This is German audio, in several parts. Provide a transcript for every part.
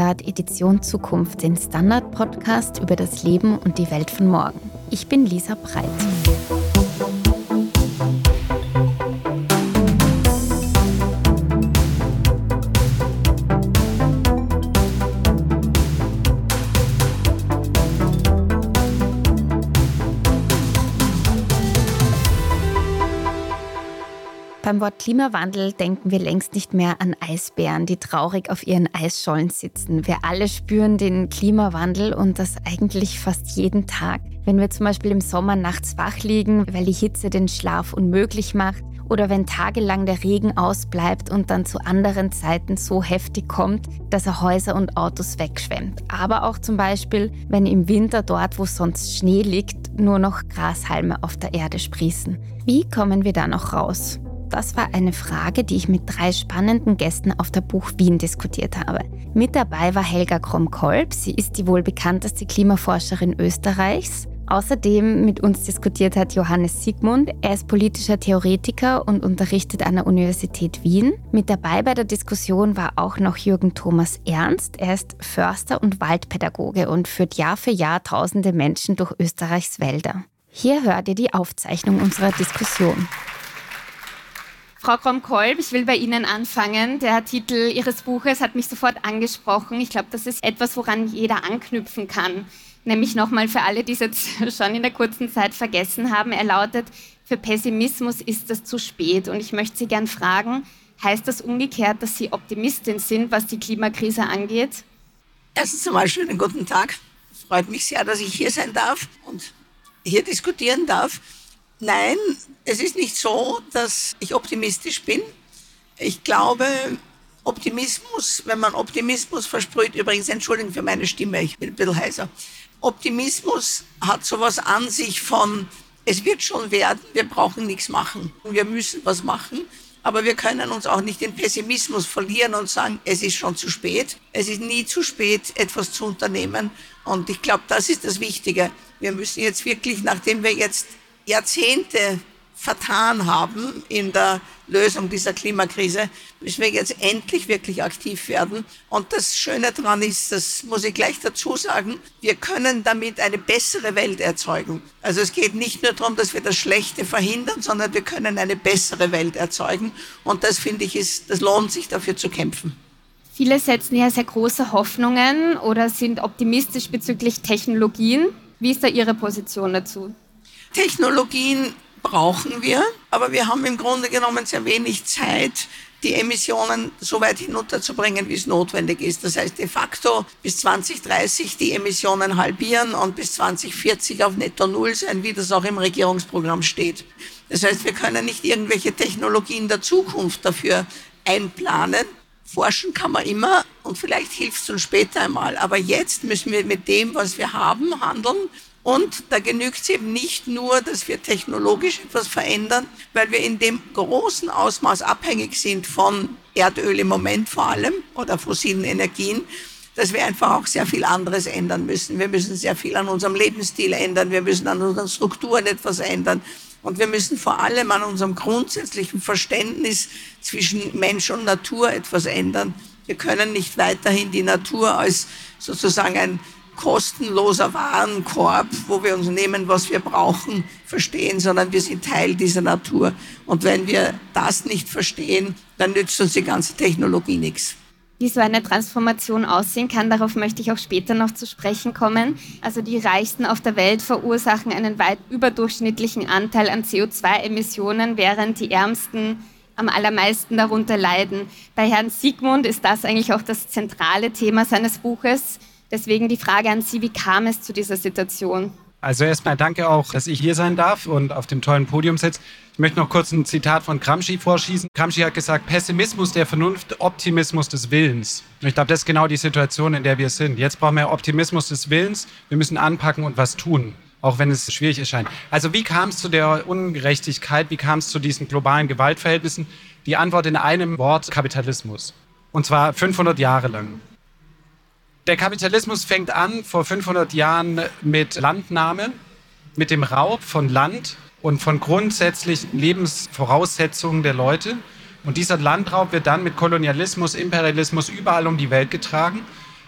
hört Edition Zukunft, den Standard-Podcast über das Leben und die Welt von morgen. Ich bin Lisa Breit. Beim Wort Klimawandel denken wir längst nicht mehr an Eisbären, die traurig auf ihren Eisschollen sitzen. Wir alle spüren den Klimawandel und das eigentlich fast jeden Tag. Wenn wir zum Beispiel im Sommer nachts wach liegen, weil die Hitze den Schlaf unmöglich macht, oder wenn tagelang der Regen ausbleibt und dann zu anderen Zeiten so heftig kommt, dass er Häuser und Autos wegschwemmt. Aber auch zum Beispiel, wenn im Winter dort, wo sonst Schnee liegt, nur noch Grashalme auf der Erde sprießen. Wie kommen wir da noch raus? Das war eine Frage, die ich mit drei spannenden Gästen auf der Buch Wien diskutiert habe. Mit dabei war Helga Krom-Kolb. Sie ist die wohl bekannteste Klimaforscherin Österreichs. Außerdem mit uns diskutiert hat Johannes Sigmund. Er ist politischer Theoretiker und unterrichtet an der Universität Wien. Mit dabei bei der Diskussion war auch noch Jürgen Thomas Ernst. Er ist Förster und Waldpädagoge und führt Jahr für Jahr tausende Menschen durch Österreichs Wälder. Hier hört ihr die Aufzeichnung unserer Diskussion. Frau Krom-Kolb, ich will bei Ihnen anfangen. Der Titel Ihres Buches hat mich sofort angesprochen. Ich glaube, das ist etwas, woran jeder anknüpfen kann. Nämlich nochmal für alle, die es jetzt schon in der kurzen Zeit vergessen haben. Er lautet, für Pessimismus ist es zu spät. Und ich möchte Sie gern fragen, heißt das umgekehrt, dass Sie Optimistin sind, was die Klimakrise angeht? Erstens einmal schönen guten Tag. Freut mich sehr, dass ich hier sein darf und hier diskutieren darf. Nein, es ist nicht so, dass ich optimistisch bin. Ich glaube, Optimismus, wenn man Optimismus versprüht, übrigens, Entschuldigung für meine Stimme, ich bin ein bisschen heiser. Optimismus hat sowas an sich von, es wird schon werden, wir brauchen nichts machen. Wir müssen was machen, aber wir können uns auch nicht in Pessimismus verlieren und sagen, es ist schon zu spät. Es ist nie zu spät, etwas zu unternehmen. Und ich glaube, das ist das Wichtige. Wir müssen jetzt wirklich, nachdem wir jetzt Jahrzehnte vertan haben in der Lösung dieser Klimakrise, müssen wir jetzt endlich wirklich aktiv werden. Und das Schöne daran ist, das muss ich gleich dazu sagen, wir können damit eine bessere Welt erzeugen. Also es geht nicht nur darum, dass wir das Schlechte verhindern, sondern wir können eine bessere Welt erzeugen. Und das finde ich, ist, das lohnt sich dafür zu kämpfen. Viele setzen ja sehr große Hoffnungen oder sind optimistisch bezüglich Technologien. Wie ist da Ihre Position dazu? Technologien brauchen wir, aber wir haben im Grunde genommen sehr wenig Zeit, die Emissionen so weit hinunterzubringen, wie es notwendig ist. Das heißt de facto bis 2030 die Emissionen halbieren und bis 2040 auf Netto Null sein, wie das auch im Regierungsprogramm steht. Das heißt, wir können nicht irgendwelche Technologien der Zukunft dafür einplanen. Forschen kann man immer und vielleicht hilft es uns später einmal. Aber jetzt müssen wir mit dem, was wir haben, handeln und da genügt es eben nicht nur, dass wir technologisch etwas verändern, weil wir in dem großen Ausmaß abhängig sind von Erdöl im Moment vor allem oder fossilen Energien, dass wir einfach auch sehr viel anderes ändern müssen. Wir müssen sehr viel an unserem Lebensstil ändern, wir müssen an unseren Strukturen etwas ändern und wir müssen vor allem an unserem grundsätzlichen Verständnis zwischen Mensch und Natur etwas ändern. Wir können nicht weiterhin die Natur als sozusagen ein kostenloser Warenkorb, wo wir uns nehmen, was wir brauchen, verstehen, sondern wir sind Teil dieser Natur. Und wenn wir das nicht verstehen, dann nützt uns die ganze Technologie nichts. Wie so eine Transformation aussehen kann, darauf möchte ich auch später noch zu sprechen kommen. Also die Reichsten auf der Welt verursachen einen weit überdurchschnittlichen Anteil an CO2-Emissionen, während die Ärmsten am allermeisten darunter leiden. Bei Herrn Sigmund ist das eigentlich auch das zentrale Thema seines Buches. Deswegen die Frage an Sie, wie kam es zu dieser Situation? Also erstmal danke auch, dass ich hier sein darf und auf dem tollen Podium sitze. Ich möchte noch kurz ein Zitat von Gramsci vorschießen. Gramsci hat gesagt, Pessimismus der Vernunft, Optimismus des Willens. Und ich glaube, das ist genau die Situation, in der wir sind. Jetzt brauchen wir Optimismus des Willens. Wir müssen anpacken und was tun, auch wenn es schwierig erscheint. Also wie kam es zu der Ungerechtigkeit? Wie kam es zu diesen globalen Gewaltverhältnissen? Die Antwort in einem Wort, Kapitalismus. Und zwar 500 Jahre lang. Der Kapitalismus fängt an vor 500 Jahren mit Landnahme, mit dem Raub von Land und von grundsätzlichen Lebensvoraussetzungen der Leute. Und dieser Landraub wird dann mit Kolonialismus, Imperialismus überall um die Welt getragen.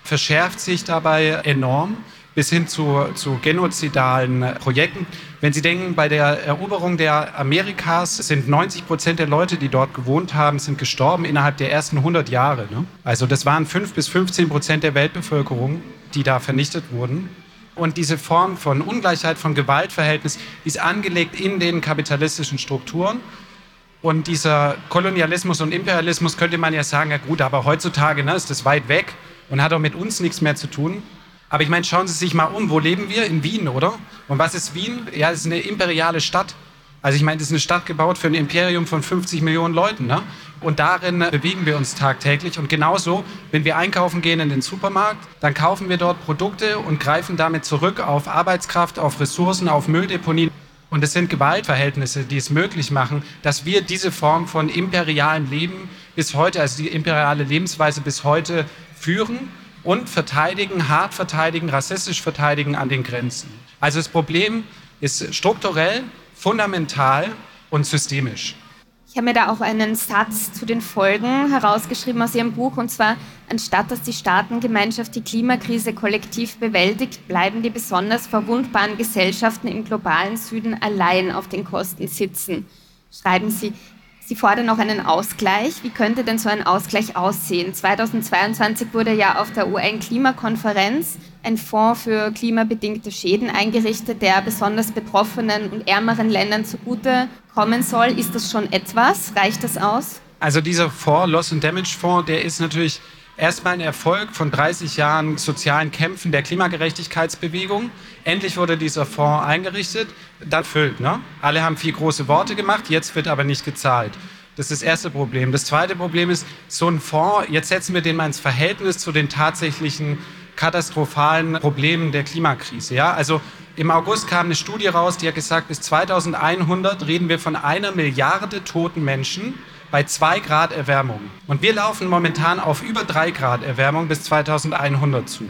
verschärft sich dabei enorm bis hin zu, zu genozidalen Projekten. Wenn Sie denken, bei der Eroberung der Amerikas sind 90 Prozent der Leute, die dort gewohnt haben, sind gestorben innerhalb der ersten 100 Jahre. Ne? Also das waren 5 bis 15 Prozent der Weltbevölkerung, die da vernichtet wurden. Und diese Form von Ungleichheit, von Gewaltverhältnis ist angelegt in den kapitalistischen Strukturen. Und dieser Kolonialismus und Imperialismus könnte man ja sagen, ja gut, aber heutzutage ne, ist das weit weg und hat auch mit uns nichts mehr zu tun. Aber ich meine, schauen Sie sich mal um, wo leben wir? In Wien, oder? Und was ist Wien? Ja, es ist eine imperiale Stadt. Also ich meine, das ist eine Stadt gebaut für ein Imperium von 50 Millionen Leuten. Ne? Und darin bewegen wir uns tagtäglich. Und genauso, wenn wir einkaufen gehen in den Supermarkt, dann kaufen wir dort Produkte und greifen damit zurück auf Arbeitskraft, auf Ressourcen, auf Mülldeponien. Und es sind Gewaltverhältnisse, die es möglich machen, dass wir diese Form von imperialem Leben bis heute, also die imperiale Lebensweise bis heute führen und verteidigen, hart verteidigen, rassistisch verteidigen an den Grenzen. Also das Problem ist strukturell, fundamental und systemisch. Ich habe mir da auch einen Satz zu den Folgen herausgeschrieben aus Ihrem Buch, und zwar, anstatt dass die Staatengemeinschaft die Klimakrise kollektiv bewältigt, bleiben die besonders verwundbaren Gesellschaften im globalen Süden allein auf den Kosten sitzen. Schreiben Sie, Sie fordern noch einen Ausgleich. Wie könnte denn so ein Ausgleich aussehen? 2022 wurde ja auf der UN-Klimakonferenz ein Fonds für klimabedingte Schäden eingerichtet, der besonders betroffenen und ärmeren Ländern zugute kommen soll. Ist das schon etwas? Reicht das aus? Also dieser Fonds, Loss and Damage Fonds, der ist natürlich erstmal ein Erfolg von 30 Jahren sozialen Kämpfen der Klimagerechtigkeitsbewegung. Endlich wurde dieser Fonds eingerichtet, dann füllt. Ne? Alle haben viel große Worte gemacht, jetzt wird aber nicht gezahlt. Das ist das erste Problem. Das zweite Problem ist, so ein Fonds, jetzt setzen wir den mal ins Verhältnis zu den tatsächlichen katastrophalen Problemen der Klimakrise. Ja? Also im August kam eine Studie raus, die hat gesagt, bis 2100 reden wir von einer Milliarde toten Menschen bei 2 Grad Erwärmung. Und wir laufen momentan auf über 3 Grad Erwärmung bis 2100 zu.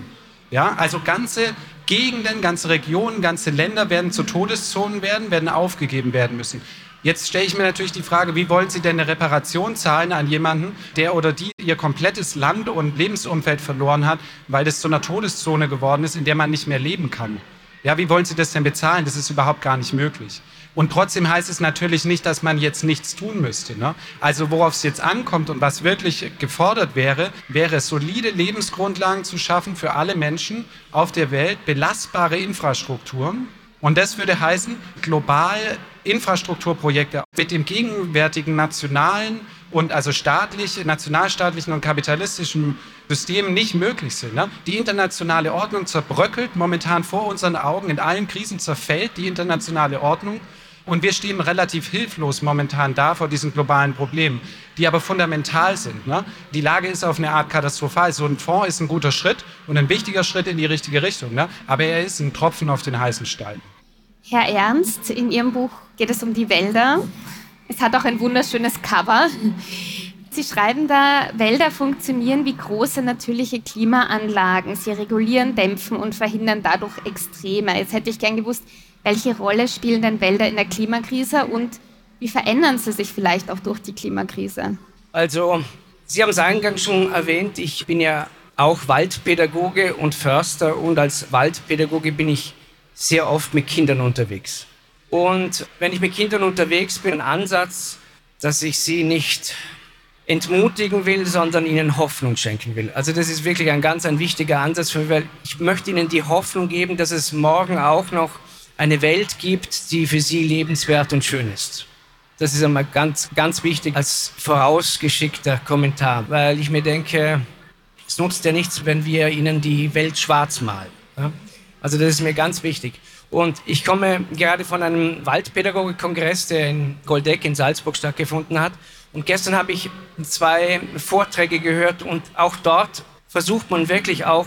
Ja, also ganze Gegenden, ganze Regionen, ganze Länder werden zu Todeszonen werden, werden aufgegeben werden müssen. Jetzt stelle ich mir natürlich die Frage, wie wollen Sie denn eine Reparation zahlen an jemanden, der oder die ihr komplettes Land und Lebensumfeld verloren hat, weil das zu einer Todeszone geworden ist, in der man nicht mehr leben kann? Ja, wie wollen Sie das denn bezahlen? Das ist überhaupt gar nicht möglich. Und trotzdem heißt es natürlich nicht, dass man jetzt nichts tun müsste. Ne? Also worauf es jetzt ankommt und was wirklich gefordert wäre, wäre solide Lebensgrundlagen zu schaffen für alle Menschen auf der Welt, belastbare Infrastrukturen. Und das würde heißen, global Infrastrukturprojekte mit dem gegenwärtigen nationalen und also staatlich, nationalstaatlichen und kapitalistischen Systemen nicht möglich sind. Ne? Die internationale Ordnung zerbröckelt momentan vor unseren Augen, in allen Krisen zerfällt die internationale Ordnung und wir stehen relativ hilflos momentan da vor diesen globalen Problemen, die aber fundamental sind. Ne? Die Lage ist auf eine Art katastrophal. So ein Fonds ist ein guter Schritt und ein wichtiger Schritt in die richtige Richtung. Ne? Aber er ist ein Tropfen auf den heißen Stein. Herr Ernst, in Ihrem Buch geht es um die Wälder. Es hat auch ein wunderschönes Cover. Sie schreiben da, Wälder funktionieren wie große natürliche Klimaanlagen. Sie regulieren, dämpfen und verhindern dadurch Extreme. Jetzt hätte ich gern gewusst, welche Rolle spielen denn Wälder in der Klimakrise und wie verändern sie sich vielleicht auch durch die Klimakrise? Also, Sie haben es eingangs schon erwähnt, ich bin ja auch Waldpädagoge und Förster und als Waldpädagoge bin ich sehr oft mit Kindern unterwegs. Und wenn ich mit Kindern unterwegs bin, ein Ansatz, dass ich sie nicht entmutigen will, sondern ihnen Hoffnung schenken will. Also das ist wirklich ein ganz ein wichtiger Ansatz, weil ich möchte ihnen die Hoffnung geben, dass es morgen auch noch eine Welt gibt, die für sie lebenswert und schön ist. Das ist einmal ganz, ganz wichtig als vorausgeschickter Kommentar, weil ich mir denke, es nutzt ja nichts, wenn wir ihnen die Welt schwarz malen. Also das ist mir ganz wichtig. Und ich komme gerade von einem Waldpädagogikkongress, der in Goldeck in Salzburg stattgefunden hat. Und gestern habe ich zwei Vorträge gehört und auch dort versucht man wirklich auch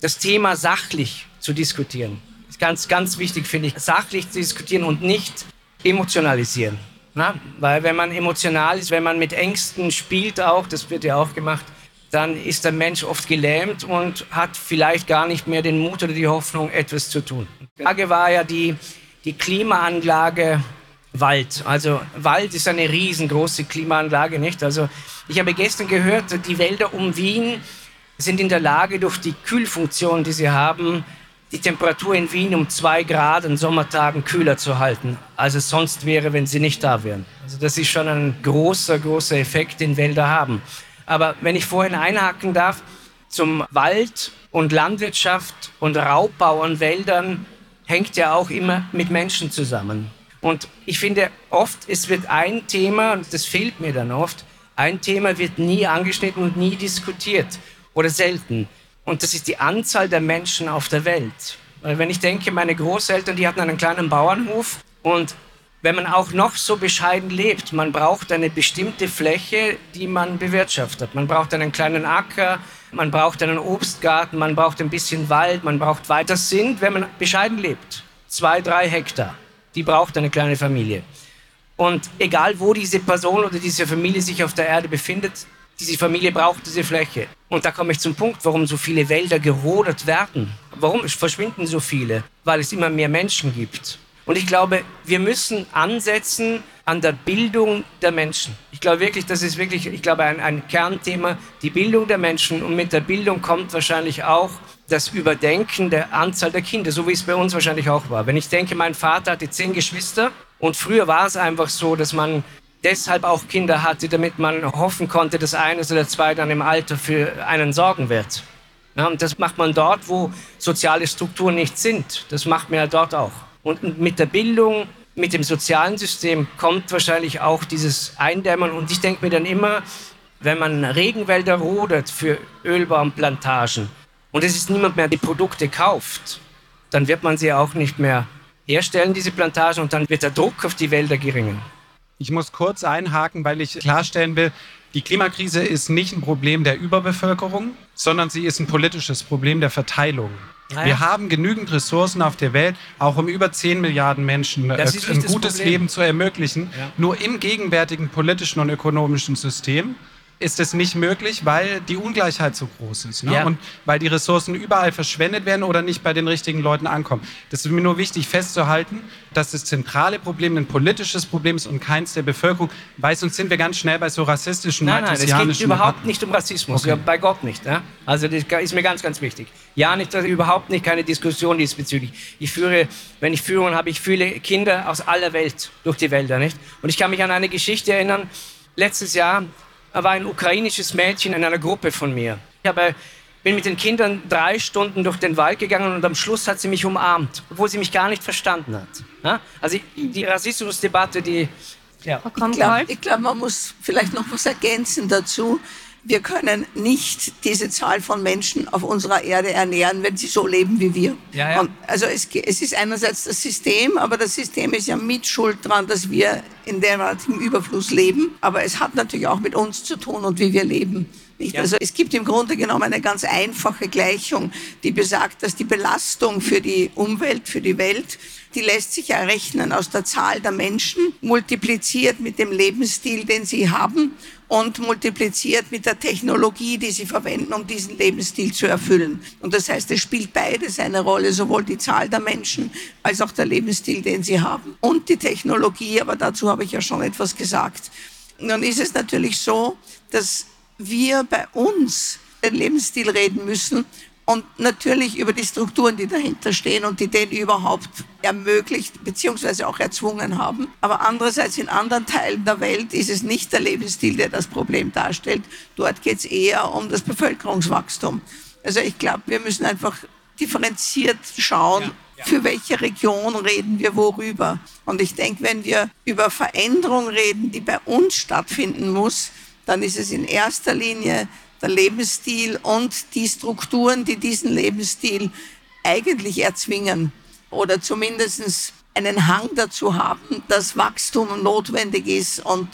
das Thema sachlich zu diskutieren ganz, ganz wichtig, finde ich, sachlich zu diskutieren und nicht emotionalisieren. Na? Weil wenn man emotional ist, wenn man mit Ängsten spielt auch, das wird ja auch gemacht, dann ist der Mensch oft gelähmt und hat vielleicht gar nicht mehr den Mut oder die Hoffnung, etwas zu tun. Die Frage war ja die, die Klimaanlage Wald. Also Wald ist eine riesengroße Klimaanlage, nicht? Also ich habe gestern gehört, die Wälder um Wien sind in der Lage, durch die Kühlfunktion, die sie haben, die Temperatur in Wien um zwei Grad an Sommertagen kühler zu halten, als es sonst wäre, wenn sie nicht da wären. Also das ist schon ein großer, großer Effekt, den Wälder haben. Aber wenn ich vorhin einhaken darf, zum Wald und Landwirtschaft und Raubbau an Wäldern hängt ja auch immer mit Menschen zusammen. Und ich finde oft, es wird ein Thema, und das fehlt mir dann oft, ein Thema wird nie angeschnitten und nie diskutiert oder selten. Und das ist die Anzahl der Menschen auf der Welt. Weil wenn ich denke, meine Großeltern, die hatten einen kleinen Bauernhof und wenn man auch noch so bescheiden lebt, man braucht eine bestimmte Fläche, die man bewirtschaftet. Man braucht einen kleinen Acker, man braucht einen Obstgarten, man braucht ein bisschen Wald, man braucht weiter. Sind, wenn man bescheiden lebt, zwei, drei Hektar. Die braucht eine kleine Familie. Und egal, wo diese Person oder diese Familie sich auf der Erde befindet, diese Familie braucht diese Fläche. Und da komme ich zum Punkt, warum so viele Wälder gerodet werden. Warum verschwinden so viele? Weil es immer mehr Menschen gibt. Und ich glaube, wir müssen ansetzen an der Bildung der Menschen. Ich glaube wirklich, das ist wirklich, ich glaube, ein, ein Kernthema, die Bildung der Menschen. Und mit der Bildung kommt wahrscheinlich auch das Überdenken der Anzahl der Kinder, so wie es bei uns wahrscheinlich auch war. Wenn ich denke, mein Vater hatte zehn Geschwister und früher war es einfach so, dass man deshalb auch Kinder hatte, damit man hoffen konnte, dass eines oder zwei dann im Alter für einen sorgen wird. Ja, und das macht man dort, wo soziale Strukturen nicht sind. Das macht man ja dort auch. Und mit der Bildung, mit dem sozialen System kommt wahrscheinlich auch dieses Eindämmen. Und ich denke mir dann immer, wenn man Regenwälder rodet für Ölbaumplantagen und es ist niemand mehr, die Produkte kauft, dann wird man sie auch nicht mehr herstellen, diese Plantagen, und dann wird der Druck auf die Wälder geringer. Ich muss kurz einhaken, weil ich klarstellen will, die Klimakrise ist nicht ein Problem der Überbevölkerung, sondern sie ist ein politisches Problem der Verteilung. Naja. Wir haben genügend Ressourcen auf der Welt, auch um über 10 Milliarden Menschen äh, ein gutes Problem. Leben zu ermöglichen. Ja. Nur im gegenwärtigen politischen und ökonomischen System ist es nicht möglich, weil die Ungleichheit so groß ist ne? ja. und weil die Ressourcen überall verschwendet werden oder nicht bei den richtigen Leuten ankommen. Das ist mir nur wichtig festzuhalten, dass das zentrale Problem ein politisches Problem ist und keins der Bevölkerung, weil sonst sind wir ganz schnell bei so rassistischen, nein, nein, es geht überhaupt Debatten. nicht um Rassismus, okay. ja, bei Gott nicht. Ja? Also das ist mir ganz, ganz wichtig. Ja, nicht, überhaupt nicht keine Diskussion diesbezüglich. Ich führe, wenn ich führe, habe ich viele Kinder aus aller Welt durch die Wälder, nicht? Und ich kann mich an eine Geschichte erinnern. Letztes Jahr war ein ukrainisches Mädchen in einer Gruppe von mir. Ich habe, bin mit den Kindern drei Stunden durch den Wald gegangen und am Schluss hat sie mich umarmt, obwohl sie mich gar nicht verstanden hat. Ja? Also die Rassismusdebatte, die... Ja. Ich glaube, glaub, man muss vielleicht noch was ergänzen dazu wir können nicht diese Zahl von Menschen auf unserer Erde ernähren, wenn sie so leben wie wir. Ja, ja. also es, es, ist einerseits das System, aber das System ist ja mit Schuld dran, dass wir in derartigem Überfluss leben. Aber es hat natürlich auch mit uns zu tun und wie wir leben. Ja. Also es gibt im Grunde genommen eine ganz einfache Gleichung, die besagt, dass die Belastung für die Umwelt, für die Welt, die lässt sich errechnen aus der Zahl der Menschen, multipliziert mit dem Lebensstil, den sie haben und multipliziert mit der Technologie, die sie verwenden, um diesen Lebensstil zu erfüllen. Und das heißt, es spielt beides eine Rolle, sowohl die Zahl der Menschen als auch der Lebensstil, den sie haben und die Technologie, aber dazu habe ich ja schon etwas gesagt. Nun ist es natürlich so, dass wir bei uns den Lebensstil reden müssen und natürlich über die Strukturen, die dahinter stehen und die den überhaupt ermöglicht bzw. auch erzwungen haben. Aber andererseits in anderen Teilen der Welt ist es nicht der Lebensstil, der das Problem darstellt. Dort geht es eher um das Bevölkerungswachstum. Also ich glaube, wir müssen einfach differenziert schauen, ja, für welche Region reden wir worüber. Und ich denke, wenn wir über Veränderung reden, die bei uns stattfinden muss, dann ist es in erster Linie der Lebensstil und die Strukturen, die diesen Lebensstil eigentlich erzwingen oder zumindest einen Hang dazu haben, dass Wachstum notwendig ist und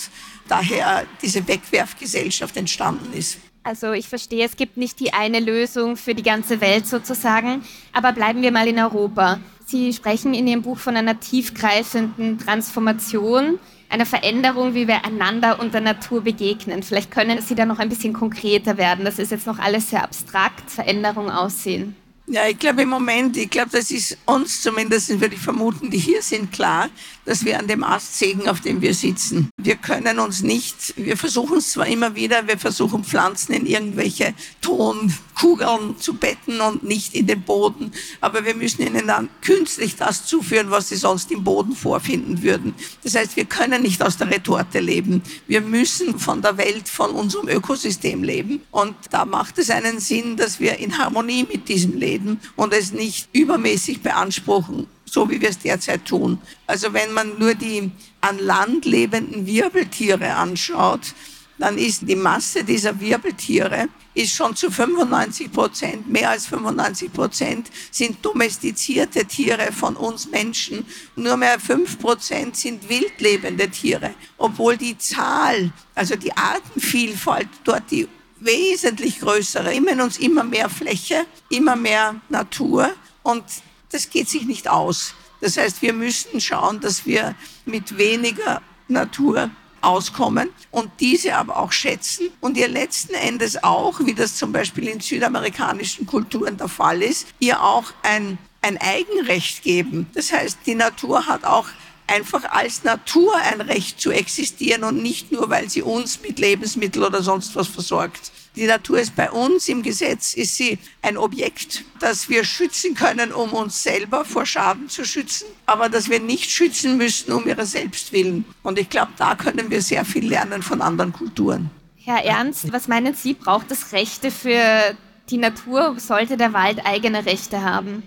daher diese Wegwerfgesellschaft entstanden ist. Also ich verstehe, es gibt nicht die eine Lösung für die ganze Welt sozusagen, aber bleiben wir mal in Europa. Sie sprechen in Ihrem Buch von einer tiefgreifenden Transformation einer Veränderung, wie wir einander und der Natur begegnen. Vielleicht können Sie da noch ein bisschen konkreter werden. Das ist jetzt noch alles sehr abstrakt, Veränderung aussehen. Ja, ich glaube im Moment, ich glaube, das ist uns zumindest, würde ich vermuten, die hier sind klar, dass wir an dem Ast sägen, auf dem wir sitzen. Wir können uns nicht, wir versuchen es zwar immer wieder, wir versuchen Pflanzen in irgendwelche Ton Kugeln zu betten und nicht in den Boden. Aber wir müssen ihnen dann künstlich das zuführen, was sie sonst im Boden vorfinden würden. Das heißt, wir können nicht aus der Retorte leben. Wir müssen von der Welt, von unserem Ökosystem leben. Und da macht es einen Sinn, dass wir in Harmonie mit diesem leben und es nicht übermäßig beanspruchen, so wie wir es derzeit tun. Also wenn man nur die an Land lebenden Wirbeltiere anschaut, dann ist die Masse dieser Wirbeltiere ist schon zu 95 Prozent, mehr als 95 Prozent sind domestizierte Tiere von uns Menschen. Nur mehr 5 Prozent sind wildlebende Tiere, obwohl die Zahl, also die Artenvielfalt dort die wesentlich größere, immer uns immer mehr Fläche, immer mehr Natur und das geht sich nicht aus. Das heißt, wir müssen schauen, dass wir mit weniger Natur auskommen und diese aber auch schätzen und ihr letzten Endes auch, wie das zum Beispiel in südamerikanischen Kulturen der Fall ist, ihr auch ein, ein Eigenrecht geben. Das heißt, die Natur hat auch einfach als Natur ein Recht zu existieren und nicht nur, weil sie uns mit Lebensmitteln oder sonst was versorgt. Die Natur ist bei uns im Gesetz, ist sie ein Objekt, das wir schützen können, um uns selber vor Schaden zu schützen, aber das wir nicht schützen müssen um ihre selbst willen. Und ich glaube, da können wir sehr viel lernen von anderen Kulturen. Herr Ernst, was meinen Sie, braucht es Rechte für die Natur? Sollte der Wald eigene Rechte haben?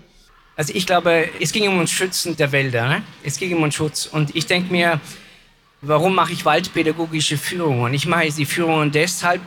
Also ich glaube, es ging um uns Schützen der Wälder. Ne? Es ging um uns Schutz. Und ich denke mir, warum mache ich waldpädagogische Führungen? Ich mache die Führungen deshalb,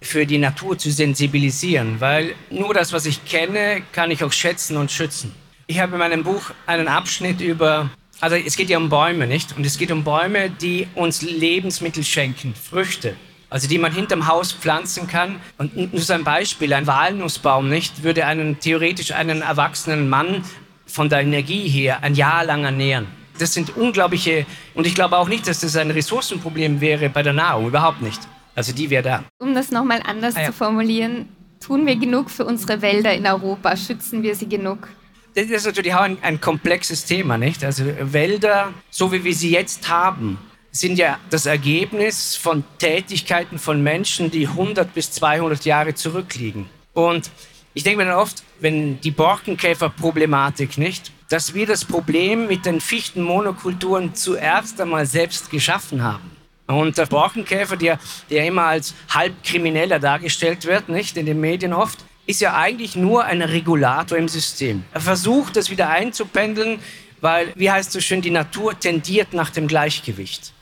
für die Natur zu sensibilisieren, weil nur das, was ich kenne, kann ich auch schätzen und schützen. Ich habe in meinem Buch einen Abschnitt über, also es geht ja um Bäume, nicht? Und es geht um Bäume, die uns Lebensmittel schenken, Früchte. Also die man hinterm Haus pflanzen kann. Und nur so ein Beispiel, ein Walnussbaum, nicht, würde einen theoretisch einen erwachsenen Mann von der Energie her ein Jahr lang ernähren. Das sind unglaubliche, und ich glaube auch nicht, dass das ein Ressourcenproblem wäre bei der Nahrung, überhaupt nicht. Also die wäre da. Um das nochmal anders ah, ja. zu formulieren, tun wir genug für unsere Wälder in Europa? Schützen wir sie genug? Das ist natürlich auch ein, ein komplexes Thema, nicht? Also Wälder, so wie wir sie jetzt haben, sind ja das Ergebnis von Tätigkeiten von Menschen, die 100 bis 200 Jahre zurückliegen. Und ich denke mir dann oft, wenn die Borkenkäferproblematik nicht, dass wir das Problem mit den Fichtenmonokulturen zuerst einmal selbst geschaffen haben. Und der Borkenkäfer, der, der immer als Halbkrimineller dargestellt wird, nicht in den Medien oft, ist ja eigentlich nur ein Regulator im System. Er versucht, das wieder einzupendeln, weil, wie heißt es so schön, die Natur tendiert nach dem Gleichgewicht.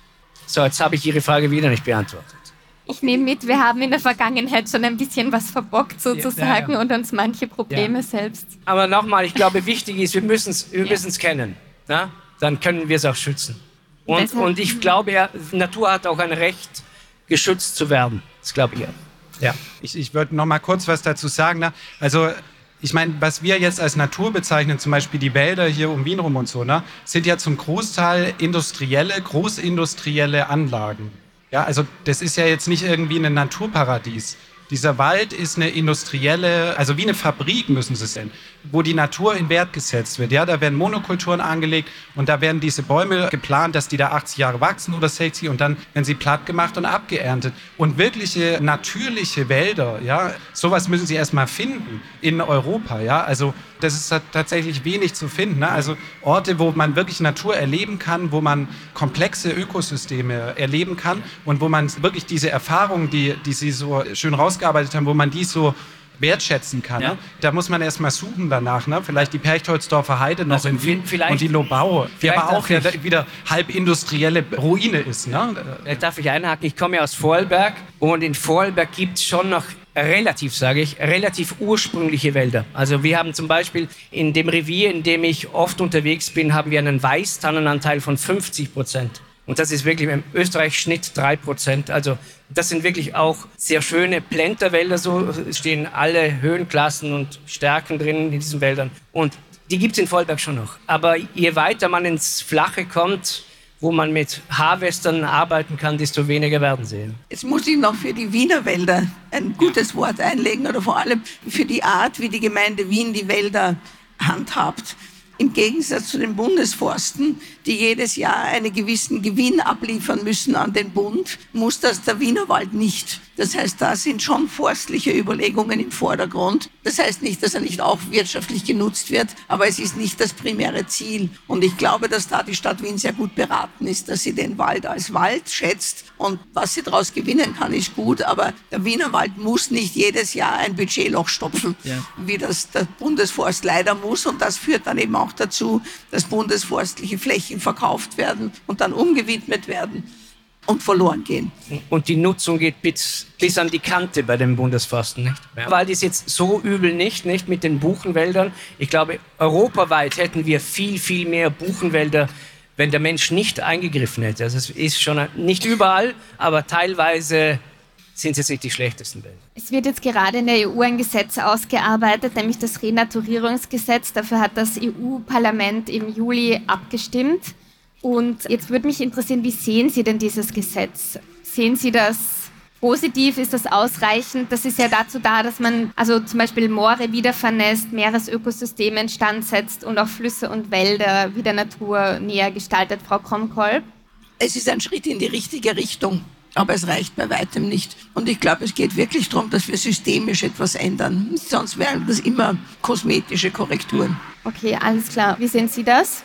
So, jetzt habe ich Ihre Frage wieder nicht beantwortet. Ich nehme mit, wir haben in der Vergangenheit schon ein bisschen was verbockt sozusagen ja, ja. und uns manche Probleme ja. selbst. Aber nochmal, ich glaube, wichtig ist, wir müssen es wir kennen. Ja? Dann können wir es auch schützen. Und, und ich glaube, ja, Natur hat auch ein Recht, geschützt zu werden. Das glaube ich ja. Ja, ich, ich würde noch mal kurz was dazu sagen. Ne? Also ich meine, was wir jetzt als Natur bezeichnen, zum Beispiel die Wälder hier um Wien rum und so, ne, sind ja zum Großteil industrielle, großindustrielle Anlagen. Ja, also das ist ja jetzt nicht irgendwie ein Naturparadies. Dieser Wald ist eine industrielle, also wie eine Fabrik müssen sie es sehen, wo die Natur in Wert gesetzt wird. Ja, da werden Monokulturen angelegt und da werden diese Bäume geplant, dass die da 80 Jahre wachsen oder 60 und dann werden sie platt gemacht und abgeerntet. Und wirkliche natürliche Wälder, ja, sowas müssen sie erstmal finden in Europa. Ja, also das ist tatsächlich wenig zu finden. Ne? Also Orte, wo man wirklich Natur erleben kann, wo man komplexe Ökosysteme erleben kann und wo man wirklich diese Erfahrungen, die, die Sie so schön rausgearbeitet haben, wo man die so wertschätzen kann. Ja. Ne? Da muss man erstmal suchen danach. Ne? Vielleicht die Perchtoldsdorfer Heide noch also in Wien und die Lobau, die aber auch ja wieder halb industrielle Ruine ist. Ne? Darf ich einhaken? Ich komme ja aus Vorarlberg und in Vorarlberg gibt es schon noch relativ, sage ich, relativ ursprüngliche Wälder. Also wir haben zum Beispiel in dem Revier, in dem ich oft unterwegs bin, haben wir einen Weißtannenanteil von 50 Prozent. Und das ist wirklich im Österreich-Schnitt drei Prozent. Also das sind wirklich auch sehr schöne Plenterwälder. So stehen alle Höhenklassen und Stärken drin in diesen Wäldern. Und die gibt es in Vollberg schon noch. Aber je weiter man ins Flache kommt, wo man mit Harvestern arbeiten kann, desto weniger werden sie. Jetzt muss ich noch für die Wiener Wälder ein gutes Wort einlegen oder vor allem für die Art, wie die Gemeinde Wien die Wälder handhabt. Im Gegensatz zu den Bundesforsten, die jedes Jahr einen gewissen Gewinn abliefern müssen an den Bund, muss das der Wienerwald nicht. Das heißt, da sind schon forstliche Überlegungen im Vordergrund. Das heißt nicht, dass er nicht auch wirtschaftlich genutzt wird, aber es ist nicht das primäre Ziel. Und ich glaube, dass da die Stadt Wien sehr gut beraten ist, dass sie den Wald als Wald schätzt und was sie daraus gewinnen kann, ist gut, aber der Wienerwald muss nicht jedes Jahr ein Budgetloch stopfen, ja. wie das der Bundesforst leider muss. Und das führt dann eben auch dazu, dass bundesforstliche Flächen verkauft werden und dann umgewidmet werden und verloren gehen. Und die Nutzung geht bis, bis an die Kante bei den Bundesforsten, nicht? Ja. Wald ist jetzt so übel nicht, nicht mit den Buchenwäldern. Ich glaube, europaweit hätten wir viel, viel mehr Buchenwälder, wenn der Mensch nicht eingegriffen hätte. Also es ist schon nicht überall, aber teilweise sind es nicht die schlechtesten Wälder. Es wird jetzt gerade in der EU ein Gesetz ausgearbeitet, nämlich das Renaturierungsgesetz. Dafür hat das EU-Parlament im Juli abgestimmt. Und jetzt würde mich interessieren, wie sehen Sie denn dieses Gesetz? Sehen Sie das positiv? Ist das ausreichend? Das ist ja dazu da, dass man also zum Beispiel Moore wieder vernässt, Meeresökosysteme instand setzt und auch Flüsse und Wälder wieder naturnäher gestaltet, Frau Kromkolb. Es ist ein Schritt in die richtige Richtung. Aber es reicht bei weitem nicht. Und ich glaube, es geht wirklich darum, dass wir systemisch etwas ändern. Sonst wären das immer kosmetische Korrekturen. Okay, alles klar. Wie sehen Sie das?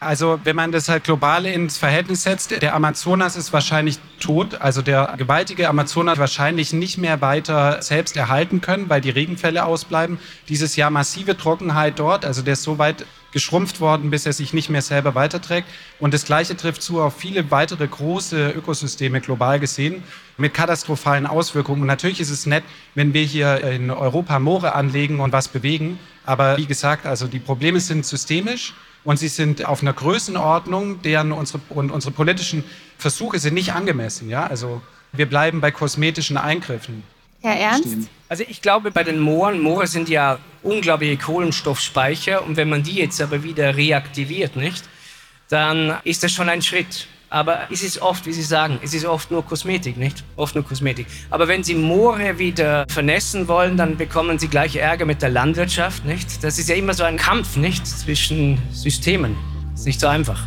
Also wenn man das halt global ins Verhältnis setzt, der Amazonas ist wahrscheinlich tot. Also der gewaltige Amazonas wahrscheinlich nicht mehr weiter selbst erhalten können, weil die Regenfälle ausbleiben. Dieses Jahr massive Trockenheit dort. Also der ist so weit geschrumpft worden, bis er sich nicht mehr selber weiterträgt. Und das Gleiche trifft zu auf viele weitere große Ökosysteme global gesehen mit katastrophalen Auswirkungen. Und natürlich ist es nett, wenn wir hier in Europa Moore anlegen und was bewegen. Aber wie gesagt, also die Probleme sind systemisch und sie sind auf einer Größenordnung, deren unsere, und unsere politischen Versuche sind nicht angemessen. Ja? Also wir bleiben bei kosmetischen Eingriffen. Herr Ernst? Also ich glaube, bei den Mooren, Moore sind ja unglaubliche Kohlenstoffspeicher und wenn man die jetzt aber wieder reaktiviert, nicht, dann ist das schon ein Schritt. Aber es ist oft, wie Sie sagen, es ist oft nur Kosmetik, nicht? Oft nur Kosmetik. Aber wenn Sie Moore wieder vernässen wollen, dann bekommen Sie gleich Ärger mit der Landwirtschaft, nicht? Das ist ja immer so ein Kampf, nicht? Zwischen Systemen. Ist nicht so einfach.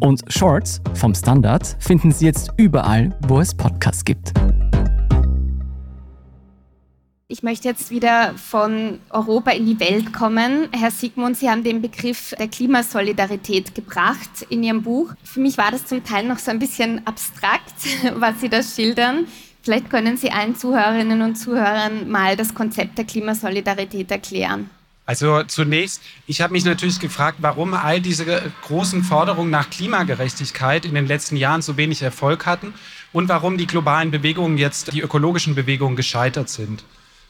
Und Shorts vom Standard finden Sie jetzt überall, wo es Podcasts gibt. Ich möchte jetzt wieder von Europa in die Welt kommen. Herr Sigmund, Sie haben den Begriff der Klimasolidarität gebracht in Ihrem Buch. Für mich war das zum Teil noch so ein bisschen abstrakt, was Sie da schildern. Vielleicht können Sie allen Zuhörerinnen und Zuhörern mal das Konzept der Klimasolidarität erklären. Also zunächst, ich habe mich natürlich gefragt, warum all diese großen Forderungen nach Klimagerechtigkeit in den letzten Jahren so wenig Erfolg hatten und warum die globalen Bewegungen jetzt, die ökologischen Bewegungen gescheitert sind.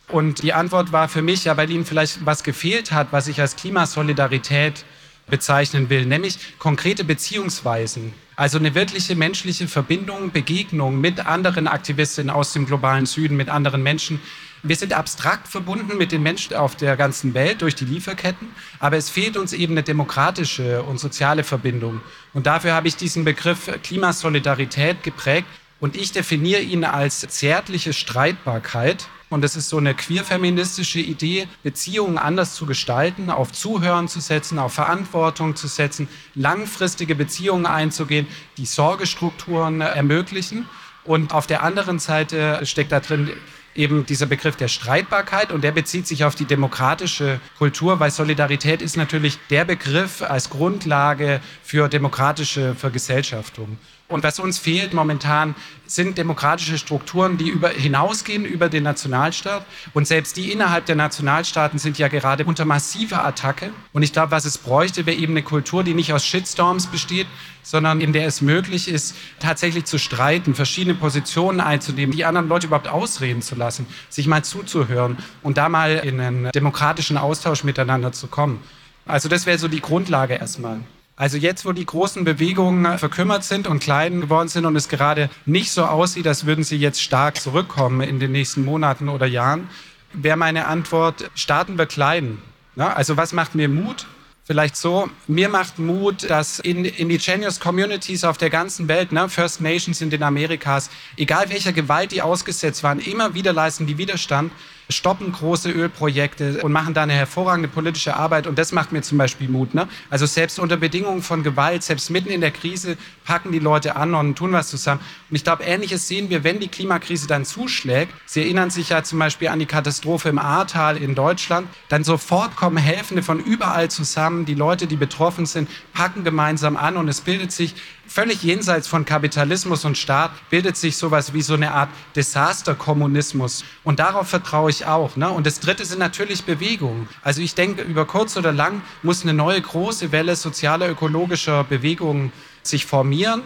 Und die Antwort war für mich, ja, weil ihnen vielleicht was gefehlt hat, was ich als Klimasolidarität bezeichnen will, nämlich konkrete Beziehungsweisen. Also eine wirkliche menschliche Verbindung, Begegnung mit anderen Aktivistinnen aus dem globalen Süden, mit anderen Menschen, wir sind abstrakt verbunden mit den Menschen auf der ganzen Welt durch die Lieferketten, aber es fehlt uns eben eine demokratische und soziale Verbindung. Und dafür habe ich diesen Begriff Klimasolidarität geprägt und ich definiere ihn als zärtliche Streitbarkeit. Und das ist so eine queer-feministische Idee, Beziehungen anders zu gestalten, auf Zuhören zu setzen, auf Verantwortung zu setzen, langfristige Beziehungen einzugehen, die Sorgestrukturen ermöglichen. Und auf der anderen Seite steckt da drin eben dieser Begriff der Streitbarkeit und der bezieht sich auf die demokratische Kultur, weil Solidarität ist natürlich der Begriff als Grundlage für demokratische Vergesellschaftung. Und was uns fehlt momentan, sind demokratische Strukturen, die über, hinausgehen über den Nationalstaat. Und selbst die innerhalb der Nationalstaaten sind ja gerade unter massiver Attacke. Und ich glaube, was es bräuchte, wäre eben eine Kultur, die nicht aus Shitstorms besteht, sondern in der es möglich ist, tatsächlich zu streiten, verschiedene Positionen einzunehmen, die anderen Leute überhaupt ausreden zu lassen, sich mal zuzuhören und da mal in einen demokratischen Austausch miteinander zu kommen. Also das wäre so die Grundlage erstmal. Also jetzt, wo die großen Bewegungen verkümmert sind und klein geworden sind und es gerade nicht so aussieht, als würden sie jetzt stark zurückkommen in den nächsten Monaten oder Jahren, wäre meine Antwort, starten wir klein. Ja, also was macht mir Mut? Vielleicht so, mir macht Mut, dass in Indigenous Communities auf der ganzen Welt, ne, First Nations in den Amerikas, egal welcher Gewalt die ausgesetzt waren, immer wieder leisten die Widerstand stoppen große Ölprojekte und machen da eine hervorragende politische Arbeit. Und das macht mir zum Beispiel Mut. Ne? Also selbst unter Bedingungen von Gewalt, selbst mitten in der Krise, packen die Leute an und tun was zusammen. Und ich glaube, Ähnliches sehen wir, wenn die Klimakrise dann zuschlägt. Sie erinnern sich ja zum Beispiel an die Katastrophe im Ahrtal in Deutschland. Dann sofort kommen Helfende von überall zusammen. Die Leute, die betroffen sind, packen gemeinsam an und es bildet sich völlig jenseits von Kapitalismus und Staat bildet sich sowas wie so eine Art Desasterkommunismus. Und darauf vertraue ich auch. Ne? Und das Dritte sind natürlich Bewegungen. Also ich denke, über kurz oder lang muss eine neue große Welle sozialer, ökologischer Bewegungen sich formieren.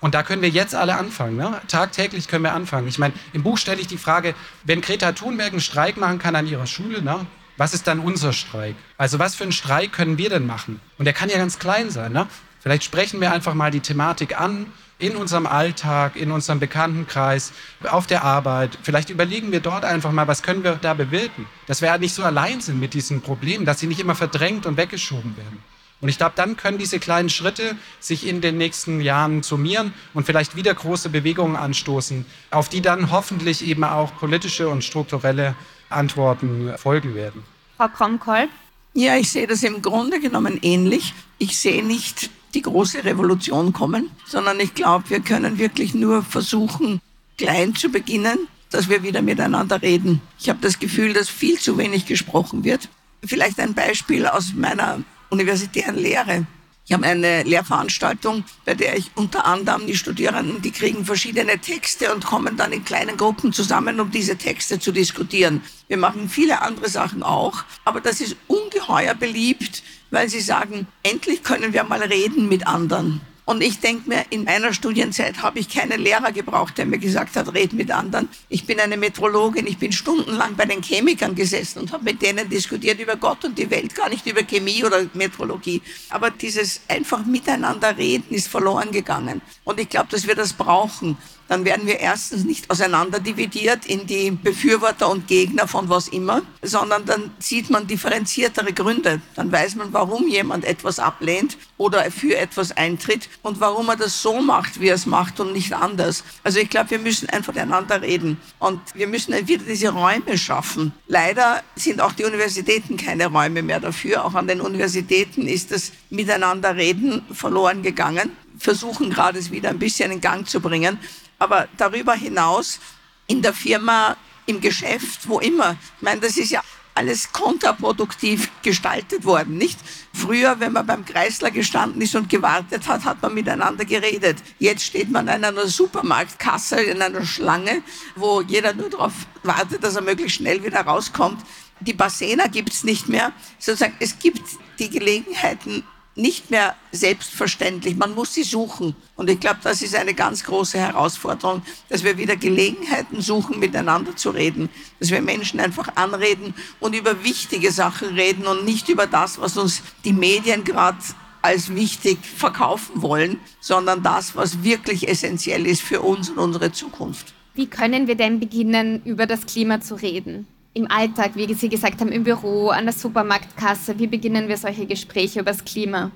Und da können wir jetzt alle anfangen. Ne? Tagtäglich können wir anfangen. Ich meine, im Buch stelle ich die Frage, wenn Greta Thunberg einen Streik machen kann an ihrer Schule, ne? was ist dann unser Streik? Also was für einen Streik können wir denn machen? Und der kann ja ganz klein sein. Ne? Vielleicht sprechen wir einfach mal die Thematik an in unserem Alltag, in unserem Bekanntenkreis, auf der Arbeit. Vielleicht überlegen wir dort einfach mal, was können wir da bewirken, dass wir halt nicht so allein sind mit diesen Problemen, dass sie nicht immer verdrängt und weggeschoben werden. Und ich glaube, dann können diese kleinen Schritte sich in den nächsten Jahren summieren und vielleicht wieder große Bewegungen anstoßen, auf die dann hoffentlich eben auch politische und strukturelle Antworten folgen werden. Frau Kromkolb? Ja, ich sehe das im Grunde genommen ähnlich. Ich sehe nicht die große Revolution kommen, sondern ich glaube, wir können wirklich nur versuchen, klein zu beginnen, dass wir wieder miteinander reden. Ich habe das Gefühl, dass viel zu wenig gesprochen wird. Vielleicht ein Beispiel aus meiner universitären Lehre. Ich habe eine Lehrveranstaltung, bei der ich unter anderem die Studierenden, die kriegen verschiedene Texte und kommen dann in kleinen Gruppen zusammen, um diese Texte zu diskutieren. Wir machen viele andere Sachen auch, aber das ist ungeheuer beliebt, weil sie sagen, endlich können wir mal reden mit anderen. Und ich denke mir, in meiner Studienzeit habe ich keinen Lehrer gebraucht, der mir gesagt hat, red mit anderen. Ich bin eine Metrologin, ich bin stundenlang bei den Chemikern gesessen und habe mit denen diskutiert über Gott und die Welt, gar nicht über Chemie oder Metrologie. Aber dieses einfach miteinander reden ist verloren gegangen. Und ich glaube, dass wir das brauchen dann werden wir erstens nicht auseinanderdividiert in die Befürworter und Gegner von was immer, sondern dann sieht man differenziertere Gründe. Dann weiß man, warum jemand etwas ablehnt oder für etwas eintritt und warum er das so macht, wie er es macht und nicht anders. Also ich glaube, wir müssen einfach miteinander reden und wir müssen wieder diese Räume schaffen. Leider sind auch die Universitäten keine Räume mehr dafür. Auch an den Universitäten ist das Miteinanderreden verloren gegangen versuchen gerade es wieder ein bisschen in Gang zu bringen. Aber darüber hinaus in der Firma, im Geschäft, wo immer. Ich meine, das ist ja alles kontraproduktiv gestaltet worden, nicht? Früher, wenn man beim Kreisler gestanden ist und gewartet hat, hat man miteinander geredet. Jetzt steht man in einer Supermarktkasse, in einer Schlange, wo jeder nur darauf wartet, dass er möglichst schnell wieder rauskommt. Die Bassena gibt's nicht mehr. Sozusagen, es gibt die Gelegenheiten, nicht mehr selbstverständlich. Man muss sie suchen. Und ich glaube, das ist eine ganz große Herausforderung, dass wir wieder Gelegenheiten suchen, miteinander zu reden. Dass wir Menschen einfach anreden und über wichtige Sachen reden und nicht über das, was uns die Medien gerade als wichtig verkaufen wollen, sondern das, was wirklich essentiell ist für uns und unsere Zukunft. Wie können wir denn beginnen, über das Klima zu reden? Im Alltag, wie Sie gesagt haben, im Büro, an der Supermarktkasse? Wie beginnen wir solche Gespräche über das Klima?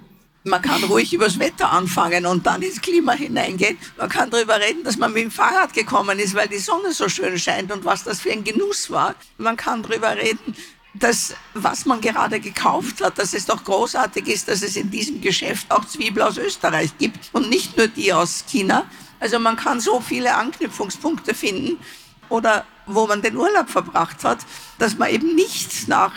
Man kann ruhig über das Wetter anfangen und dann ins Klima hineingehen. Man kann darüber reden, dass man mit dem Fahrrad gekommen ist, weil die Sonne so schön scheint und was das für ein Genuss war. Man kann darüber reden, dass was man gerade gekauft hat, dass es doch großartig ist, dass es in diesem Geschäft auch Zwiebel aus Österreich gibt und nicht nur die aus China. Also man kann so viele Anknüpfungspunkte finden oder wo man den Urlaub verbracht hat, dass man eben nicht nach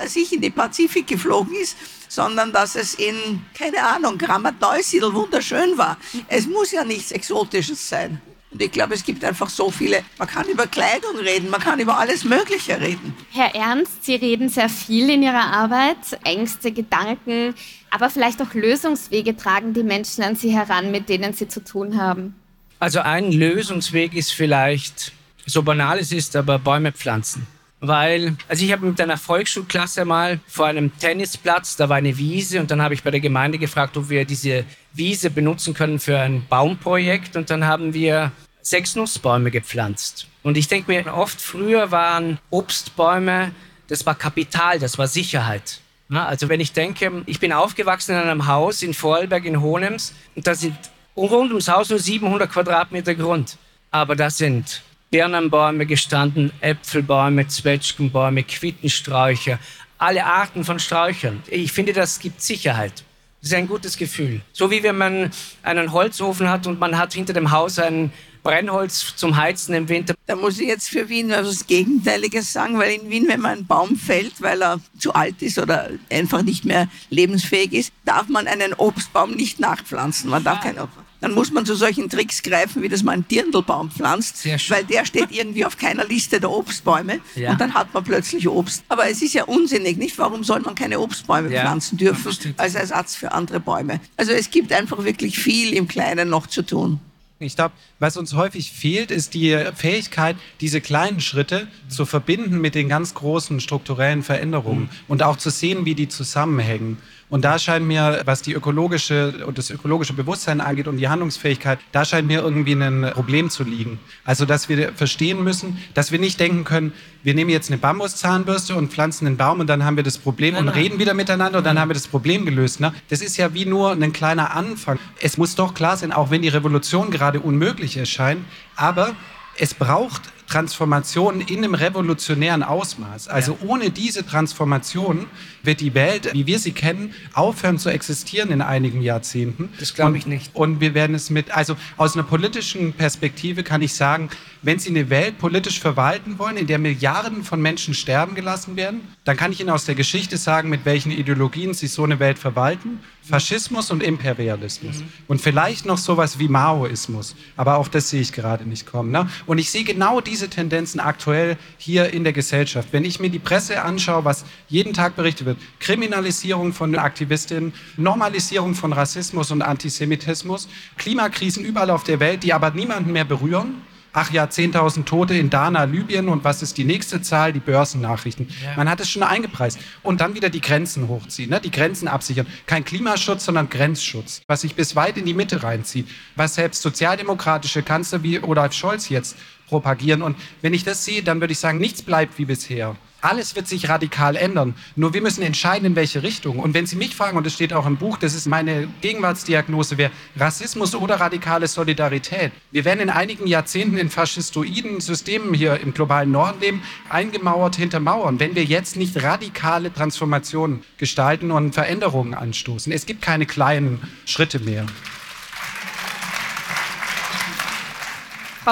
als ich in den Pazifik geflogen ist, sondern dass es in, keine Ahnung, Grammat Neusiedl wunderschön war. Es muss ja nichts Exotisches sein. Und ich glaube, es gibt einfach so viele, man kann über Kleidung reden, man kann über alles Mögliche reden. Herr Ernst, Sie reden sehr viel in Ihrer Arbeit, Ängste, Gedanken, aber vielleicht auch Lösungswege tragen die Menschen an Sie heran, mit denen Sie zu tun haben. Also ein Lösungsweg ist vielleicht, so banal es ist, aber Bäume pflanzen. Weil, also ich habe mit einer Volksschulklasse mal vor einem Tennisplatz, da war eine Wiese und dann habe ich bei der Gemeinde gefragt, ob wir diese Wiese benutzen können für ein Baumprojekt und dann haben wir sechs Nussbäume gepflanzt. Und ich denke mir, oft früher waren Obstbäume, das war Kapital, das war Sicherheit. Also wenn ich denke, ich bin aufgewachsen in einem Haus in Vorarlberg in Hohenems und da sind rund ums Haus nur 700 Quadratmeter Grund. Aber da sind Birnenbäume gestanden, Äpfelbäume, Zwetschgenbäume, Quittensträucher, alle Arten von Sträuchern. Ich finde, das gibt Sicherheit. Das ist ein gutes Gefühl. So wie wenn man einen Holzofen hat und man hat hinter dem Haus ein Brennholz zum Heizen im Winter. Da muss ich jetzt für Wien etwas Gegenteiliges sagen, weil in Wien, wenn man ein Baum fällt, weil er zu alt ist oder einfach nicht mehr lebensfähig ist, darf man einen Obstbaum nicht nachpflanzen. Man darf ah. keinen Obst dann muss man zu solchen Tricks greifen, wie das man einen Dirndlbaum pflanzt, weil der steht irgendwie auf keiner Liste der Obstbäume ja. und dann hat man plötzlich Obst. Aber es ist ja unsinnig, nicht? Warum soll man keine Obstbäume ja. pflanzen dürfen als Ersatz für andere Bäume? Also es gibt einfach wirklich viel im Kleinen noch zu tun. Ich glaube, was uns häufig fehlt, ist die Fähigkeit, diese kleinen Schritte zu verbinden mit den ganz großen strukturellen Veränderungen mhm. und auch zu sehen, wie die zusammenhängen. Und da scheint mir, was die ökologische und das ökologische Bewusstsein angeht und die Handlungsfähigkeit, da scheint mir irgendwie ein Problem zu liegen. Also, dass wir verstehen müssen, dass wir nicht denken können, wir nehmen jetzt eine Bambuszahnbürste und pflanzen einen Baum und dann haben wir das Problem und reden wieder miteinander und dann haben wir das Problem gelöst. Ne? Das ist ja wie nur ein kleiner Anfang. Es muss doch klar sein, auch wenn die Revolution gerade unmöglich erscheint, aber es braucht Transformation in einem revolutionären Ausmaß. Also ja. ohne diese Transformation wird die Welt, wie wir sie kennen, aufhören zu existieren in einigen Jahrzehnten. Das glaube ich nicht. Und wir werden es mit, also aus einer politischen Perspektive kann ich sagen, wenn Sie eine Welt politisch verwalten wollen, in der Milliarden von Menschen sterben gelassen werden, dann kann ich Ihnen aus der Geschichte sagen, mit welchen Ideologien Sie so eine Welt verwalten. Faschismus und Imperialismus. Mhm. Und vielleicht noch sowas wie Maoismus. Aber auch das sehe ich gerade nicht kommen. Ne? Und ich sehe genau diese Tendenzen aktuell hier in der Gesellschaft. Wenn ich mir die Presse anschaue, was jeden Tag berichtet wird, Kriminalisierung von Aktivistinnen, Normalisierung von Rassismus und Antisemitismus, Klimakrisen überall auf der Welt, die aber niemanden mehr berühren, ach ja, 10.000 Tote in Dana, Libyen und was ist die nächste Zahl? Die Börsennachrichten. Ja. Man hat es schon eingepreist. Und dann wieder die Grenzen hochziehen, ne? die Grenzen absichern. Kein Klimaschutz, sondern Grenzschutz, was sich bis weit in die Mitte reinzieht, was selbst sozialdemokratische Kanzler wie Olaf Scholz jetzt propagieren. Und wenn ich das sehe, dann würde ich sagen, nichts bleibt wie bisher. Alles wird sich radikal ändern. Nur wir müssen entscheiden, in welche Richtung. Und wenn Sie mich fragen, und das steht auch im Buch, das ist meine Gegenwartsdiagnose, wäre Rassismus oder radikale Solidarität. Wir werden in einigen Jahrzehnten in faschistoiden Systemen hier im globalen Norden leben, eingemauert hinter Mauern, wenn wir jetzt nicht radikale Transformationen gestalten und Veränderungen anstoßen. Es gibt keine kleinen Schritte mehr.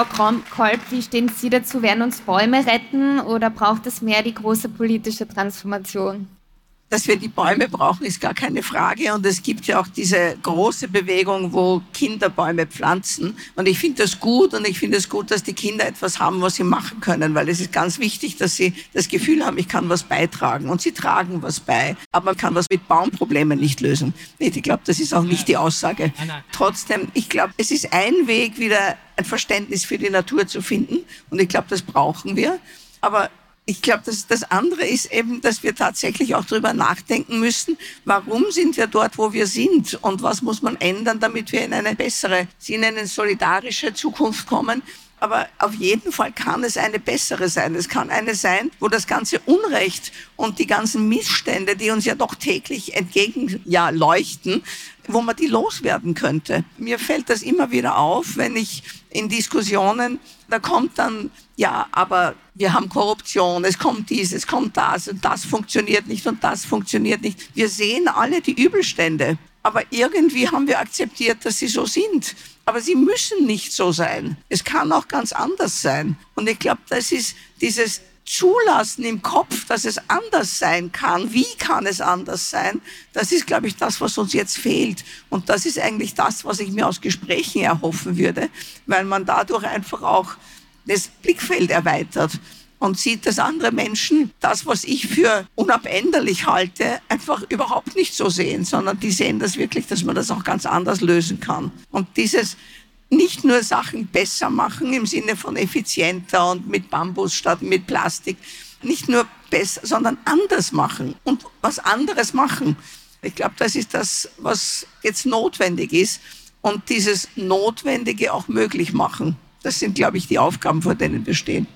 Frau Kolb, wie stehen Sie dazu? Werden uns Bäume retten oder braucht es mehr die große politische Transformation? Dass wir die Bäume brauchen, ist gar keine Frage. Und es gibt ja auch diese große Bewegung, wo Kinder Bäume pflanzen. Und ich finde das gut und ich finde es gut, dass die Kinder etwas haben, was sie machen können, weil es ist ganz wichtig, dass sie das Gefühl haben, ich kann was beitragen. Und sie tragen was bei. Aber man kann was mit Baumproblemen nicht lösen. Ich glaube, das ist auch nicht die Aussage. Trotzdem, ich glaube, es ist ein Weg, wieder ein Verständnis für die Natur zu finden. Und ich glaube, das brauchen wir. Aber ich glaube, das, das andere ist eben, dass wir tatsächlich auch darüber nachdenken müssen, warum sind wir dort, wo wir sind und was muss man ändern, damit wir in eine bessere, Sie nennen solidarische Zukunft kommen. Aber auf jeden Fall kann es eine bessere sein. Es kann eine sein, wo das ganze Unrecht und die ganzen Missstände, die uns ja doch täglich entgegen ja, leuchten, wo man die loswerden könnte. Mir fällt das immer wieder auf, wenn ich in Diskussionen, da kommt dann, ja, aber wir haben Korruption, es kommt dies, es kommt das und das funktioniert nicht und das funktioniert nicht. Wir sehen alle die Übelstände, aber irgendwie haben wir akzeptiert, dass sie so sind. Aber sie müssen nicht so sein. Es kann auch ganz anders sein. Und ich glaube, das ist dieses zulassen im Kopf, dass es anders sein kann. Wie kann es anders sein? Das ist, glaube ich, das, was uns jetzt fehlt. Und das ist eigentlich das, was ich mir aus Gesprächen erhoffen würde, weil man dadurch einfach auch das Blickfeld erweitert und sieht, dass andere Menschen das, was ich für unabänderlich halte, einfach überhaupt nicht so sehen, sondern die sehen das wirklich, dass man das auch ganz anders lösen kann. Und dieses nicht nur Sachen besser machen im Sinne von effizienter und mit Bambus statt mit Plastik, nicht nur besser, sondern anders machen und was anderes machen. Ich glaube, das ist das, was jetzt notwendig ist und dieses Notwendige auch möglich machen. Das sind, glaube ich, die Aufgaben, vor denen wir stehen.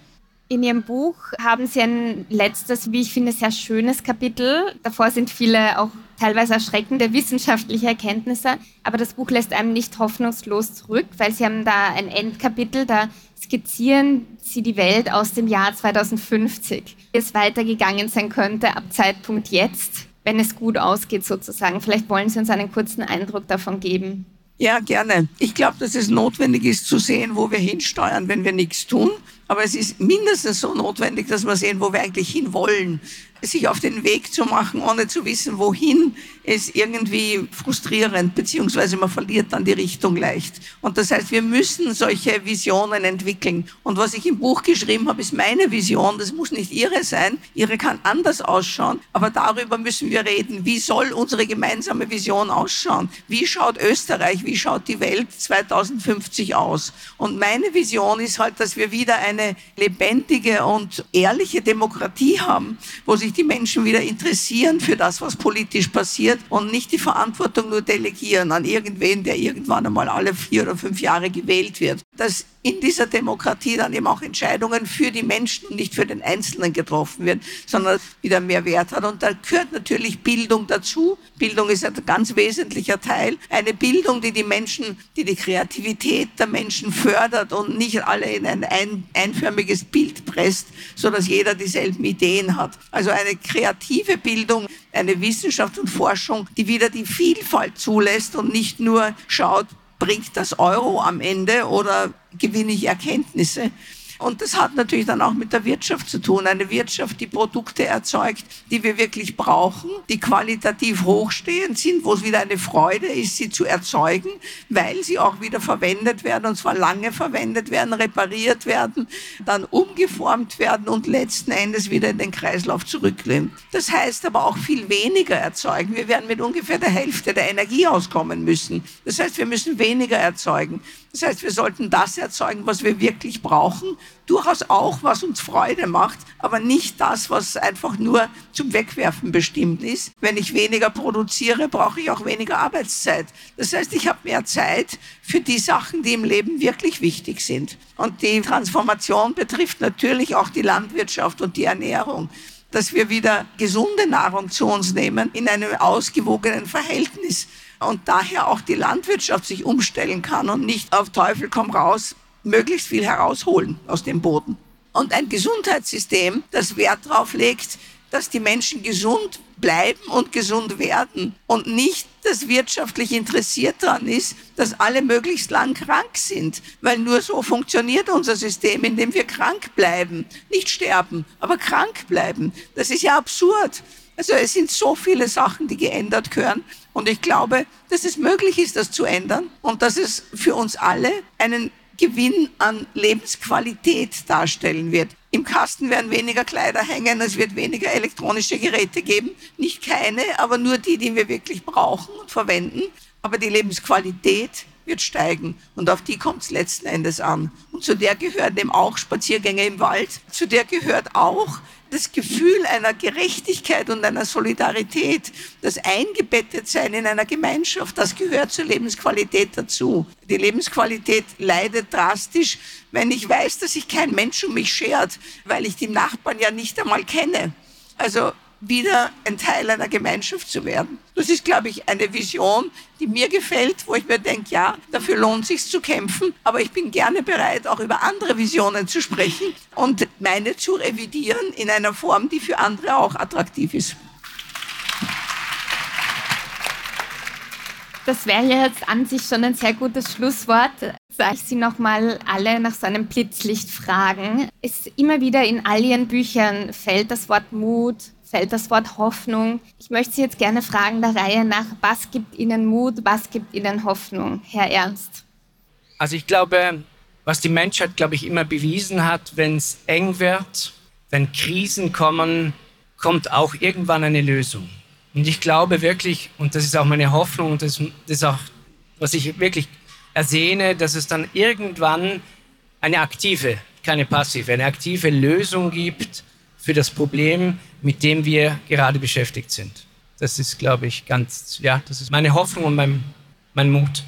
In Ihrem Buch haben Sie ein letztes, wie ich finde, sehr schönes Kapitel. Davor sind viele auch teilweise erschreckende wissenschaftliche Erkenntnisse, aber das Buch lässt einem nicht hoffnungslos zurück, weil Sie haben da ein Endkapitel, da skizzieren Sie die Welt aus dem Jahr 2050, wie es weitergegangen sein könnte ab Zeitpunkt jetzt, wenn es gut ausgeht sozusagen. Vielleicht wollen Sie uns einen kurzen Eindruck davon geben. Ja, gerne. Ich glaube, dass es notwendig ist zu sehen, wo wir hinsteuern, wenn wir nichts tun. Aber es ist mindestens so notwendig, dass wir sehen, wo wir eigentlich hinwollen sich auf den Weg zu machen, ohne zu wissen, wohin, ist irgendwie frustrierend, beziehungsweise man verliert dann die Richtung leicht. Und das heißt, wir müssen solche Visionen entwickeln. Und was ich im Buch geschrieben habe, ist meine Vision. Das muss nicht Ihre sein. Ihre kann anders ausschauen. Aber darüber müssen wir reden. Wie soll unsere gemeinsame Vision ausschauen? Wie schaut Österreich, wie schaut die Welt 2050 aus? Und meine Vision ist halt, dass wir wieder eine lebendige und ehrliche Demokratie haben, wo sich die Menschen wieder interessieren für das, was politisch passiert und nicht die Verantwortung nur delegieren an irgendwen, der irgendwann einmal alle vier oder fünf Jahre gewählt wird. Dass in dieser Demokratie dann eben auch Entscheidungen für die Menschen nicht für den Einzelnen getroffen werden, sondern wieder mehr Wert hat. Und da gehört natürlich Bildung dazu. Bildung ist ein ganz wesentlicher Teil. Eine Bildung, die die Menschen, die die Kreativität der Menschen fördert und nicht alle in ein, ein einförmiges Bild presst, so dass jeder dieselben Ideen hat. Also eine kreative Bildung, eine Wissenschaft und Forschung, die wieder die Vielfalt zulässt und nicht nur schaut, bringt das Euro am Ende oder gewinne ich Erkenntnisse, und das hat natürlich dann auch mit der Wirtschaft zu tun. Eine Wirtschaft, die Produkte erzeugt, die wir wirklich brauchen, die qualitativ hochstehend sind, wo es wieder eine Freude ist, sie zu erzeugen, weil sie auch wieder verwendet werden, und zwar lange verwendet werden, repariert werden, dann umgeformt werden und letzten Endes wieder in den Kreislauf zurückgehen. Das heißt aber auch viel weniger erzeugen. Wir werden mit ungefähr der Hälfte der Energie auskommen müssen. Das heißt, wir müssen weniger erzeugen. Das heißt, wir sollten das erzeugen, was wir wirklich brauchen. Durchaus auch, was uns Freude macht, aber nicht das, was einfach nur zum Wegwerfen bestimmt ist. Wenn ich weniger produziere, brauche ich auch weniger Arbeitszeit. Das heißt, ich habe mehr Zeit für die Sachen, die im Leben wirklich wichtig sind. Und die Transformation betrifft natürlich auch die Landwirtschaft und die Ernährung dass wir wieder gesunde Nahrung zu uns nehmen in einem ausgewogenen Verhältnis und daher auch die Landwirtschaft sich umstellen kann und nicht auf Teufel komm raus möglichst viel herausholen aus dem Boden. Und ein Gesundheitssystem, das Wert darauf legt, dass die Menschen gesund bleiben und gesund werden und nicht das wirtschaftlich interessiert daran ist, dass alle möglichst lang krank sind, weil nur so funktioniert unser System, indem wir krank bleiben, nicht sterben, aber krank bleiben. Das ist ja absurd. Also es sind so viele Sachen, die geändert gehören. Und ich glaube, dass es möglich ist, das zu ändern und dass es für uns alle einen Gewinn an Lebensqualität darstellen wird. Im Kasten werden weniger Kleider hängen, es wird weniger elektronische Geräte geben. Nicht keine, aber nur die, die wir wirklich brauchen und verwenden. Aber die Lebensqualität wird steigen und auf die kommt es letzten Endes an. Und zu der gehören eben auch Spaziergänge im Wald, zu der gehört auch das Gefühl einer Gerechtigkeit und einer Solidarität, das Eingebettetsein in einer Gemeinschaft, das gehört zur Lebensqualität dazu. Die Lebensqualität leidet drastisch, wenn ich weiß, dass sich kein Mensch um mich schert, weil ich die Nachbarn ja nicht einmal kenne. Also wieder ein Teil einer Gemeinschaft zu werden. Das ist, glaube ich, eine Vision, die mir gefällt, wo ich mir denke, ja, dafür lohnt sich zu kämpfen, aber ich bin gerne bereit, auch über andere Visionen zu sprechen und meine zu revidieren in einer Form, die für andere auch attraktiv ist. Das wäre jetzt an sich schon ein sehr gutes Schlusswort. Soll ich Sie nochmal alle nach so einem Blitzlicht fragen? Es immer wieder in all Ihren Büchern fällt das Wort Mut, fällt das Wort Hoffnung. Ich möchte Sie jetzt gerne fragen der Reihe nach, was gibt Ihnen Mut, was gibt Ihnen Hoffnung, Herr Ernst? Also ich glaube, was die Menschheit, glaube ich, immer bewiesen hat, wenn es eng wird, wenn Krisen kommen, kommt auch irgendwann eine Lösung. Und ich glaube wirklich, und das ist auch meine Hoffnung, und das, das ist auch, was ich wirklich ersehne, dass es dann irgendwann eine aktive, keine passive, eine aktive Lösung gibt für das Problem, mit dem wir gerade beschäftigt sind. Das ist, glaube ich, ganz, ja, das ist meine Hoffnung und mein, mein Mut.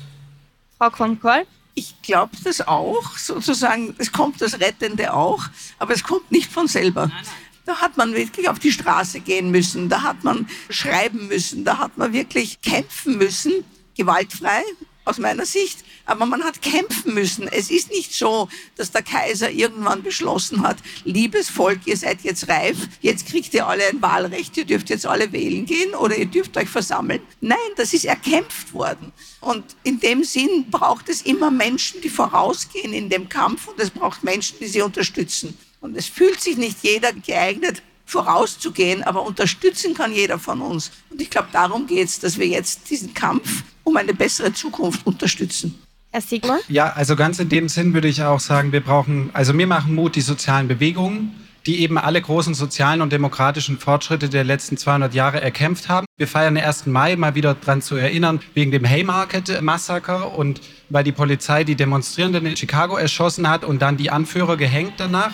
Frau Kronkoll? Ich glaube das auch, sozusagen, es kommt das Rettende auch, aber es kommt nicht von selber. Nein, nein. Da hat man wirklich auf die Straße gehen müssen, da hat man schreiben müssen, da hat man wirklich kämpfen müssen, gewaltfrei aus meiner Sicht, aber man hat kämpfen müssen. Es ist nicht so, dass der Kaiser irgendwann beschlossen hat, liebes Volk, ihr seid jetzt reif, jetzt kriegt ihr alle ein Wahlrecht, ihr dürft jetzt alle wählen gehen oder ihr dürft euch versammeln. Nein, das ist erkämpft worden. Und in dem Sinn braucht es immer Menschen, die vorausgehen in dem Kampf und es braucht Menschen, die sie unterstützen. Und es fühlt sich nicht jeder geeignet, vorauszugehen, aber unterstützen kann jeder von uns. Und ich glaube, darum geht es, dass wir jetzt diesen Kampf um eine bessere Zukunft unterstützen. Herr Sigmund? Ja, also ganz in dem Sinn würde ich auch sagen, wir brauchen, also mir machen Mut die sozialen Bewegungen, die eben alle großen sozialen und demokratischen Fortschritte der letzten 200 Jahre erkämpft haben. Wir feiern den 1. Mai, mal wieder daran zu erinnern, wegen dem Haymarket-Massaker und weil die Polizei die Demonstrierenden in Chicago erschossen hat und dann die Anführer gehängt danach.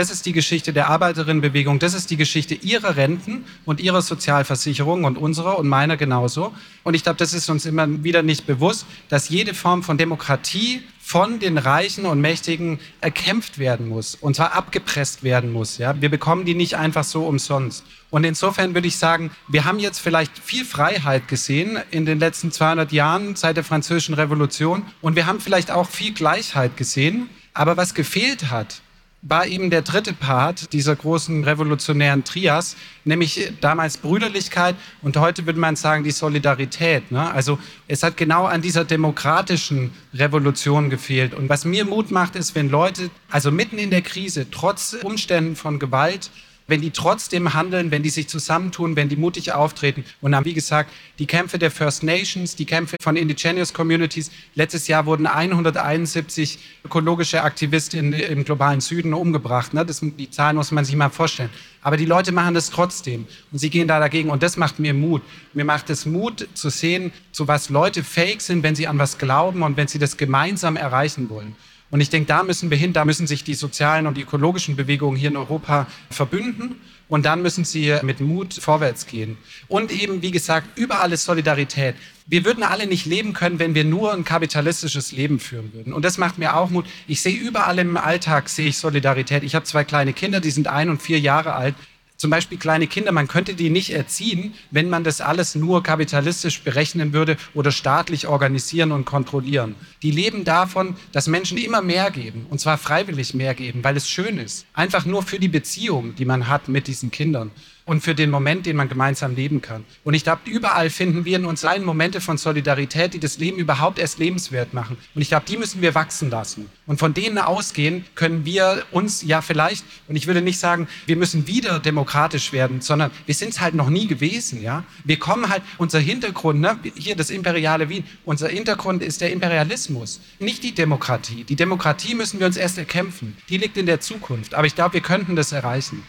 Das ist die Geschichte der Arbeiterinnenbewegung. Das ist die Geschichte ihrer Renten und ihrer Sozialversicherung und unserer und meiner genauso. Und ich glaube, das ist uns immer wieder nicht bewusst, dass jede Form von Demokratie von den Reichen und Mächtigen erkämpft werden muss und zwar abgepresst werden muss. Ja? Wir bekommen die nicht einfach so umsonst. Und insofern würde ich sagen, wir haben jetzt vielleicht viel Freiheit gesehen in den letzten 200 Jahren seit der Französischen Revolution und wir haben vielleicht auch viel Gleichheit gesehen. Aber was gefehlt hat, war eben der dritte Part dieser großen revolutionären Trias, nämlich damals Brüderlichkeit und heute würde man sagen die Solidarität. Ne? Also es hat genau an dieser demokratischen Revolution gefehlt. Und was mir Mut macht, ist, wenn Leute, also mitten in der Krise, trotz Umständen von Gewalt, wenn die trotzdem handeln, wenn die sich zusammentun, wenn die mutig auftreten. Und dann, wie gesagt, die Kämpfe der First Nations, die Kämpfe von Indigenous Communities. Letztes Jahr wurden 171 ökologische Aktivisten im globalen Süden umgebracht. Ne? Das, die Zahlen muss man sich mal vorstellen. Aber die Leute machen das trotzdem und sie gehen da dagegen und das macht mir Mut. Mir macht es Mut zu sehen, zu was Leute fähig sind, wenn sie an was glauben und wenn sie das gemeinsam erreichen wollen. Und ich denke, da müssen wir hin, da müssen sich die sozialen und ökologischen Bewegungen hier in Europa verbünden. Und dann müssen sie mit Mut vorwärts gehen. Und eben, wie gesagt, überall ist Solidarität. Wir würden alle nicht leben können, wenn wir nur ein kapitalistisches Leben führen würden. Und das macht mir auch Mut. Ich sehe überall im Alltag, sehe ich Solidarität. Ich habe zwei kleine Kinder, die sind ein und vier Jahre alt zum Beispiel kleine Kinder, man könnte die nicht erziehen, wenn man das alles nur kapitalistisch berechnen würde oder staatlich organisieren und kontrollieren. Die leben davon, dass Menschen immer mehr geben, und zwar freiwillig mehr geben, weil es schön ist. Einfach nur für die Beziehung, die man hat mit diesen Kindern und für den Moment, den man gemeinsam leben kann. Und ich glaube, überall finden wir in uns allen Momente von Solidarität, die das Leben überhaupt erst lebenswert machen. Und ich glaube, die müssen wir wachsen lassen. Und von denen ausgehen können wir uns ja vielleicht, und ich würde nicht sagen, wir müssen wieder demokratisch werden, sondern wir sind es halt noch nie gewesen. Ja? Wir kommen halt, unser Hintergrund, ne, hier das imperiale Wien, unser Hintergrund ist der Imperialismus, nicht die Demokratie. Die Demokratie müssen wir uns erst erkämpfen. Die liegt in der Zukunft. Aber ich glaube, wir könnten das erreichen.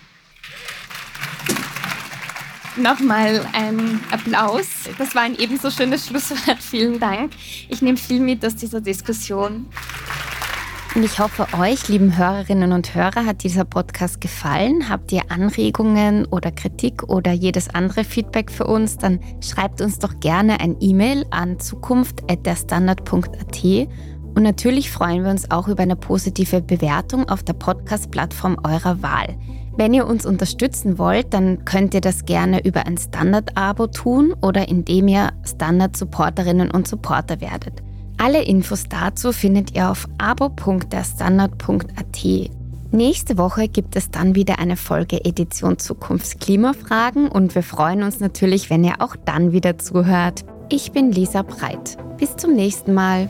Nochmal ein Applaus. Das war ein ebenso schönes Schlusswort. Vielen Dank. Ich nehme viel mit aus dieser Diskussion. Und ich hoffe, euch, lieben Hörerinnen und Hörer, hat dieser Podcast gefallen. Habt ihr Anregungen oder Kritik oder jedes andere Feedback für uns, dann schreibt uns doch gerne ein E-Mail an zukunft.derstandard.at. Und natürlich freuen wir uns auch über eine positive Bewertung auf der Podcast-Plattform eurer Wahl. Wenn ihr uns unterstützen wollt, dann könnt ihr das gerne über ein Standard-Abo tun oder indem ihr Standard-Supporterinnen und Supporter werdet. Alle Infos dazu findet ihr auf abo.derstandard.at. Nächste Woche gibt es dann wieder eine Folge Edition Zukunftsklimafragen und wir freuen uns natürlich, wenn ihr auch dann wieder zuhört. Ich bin Lisa Breit. Bis zum nächsten Mal.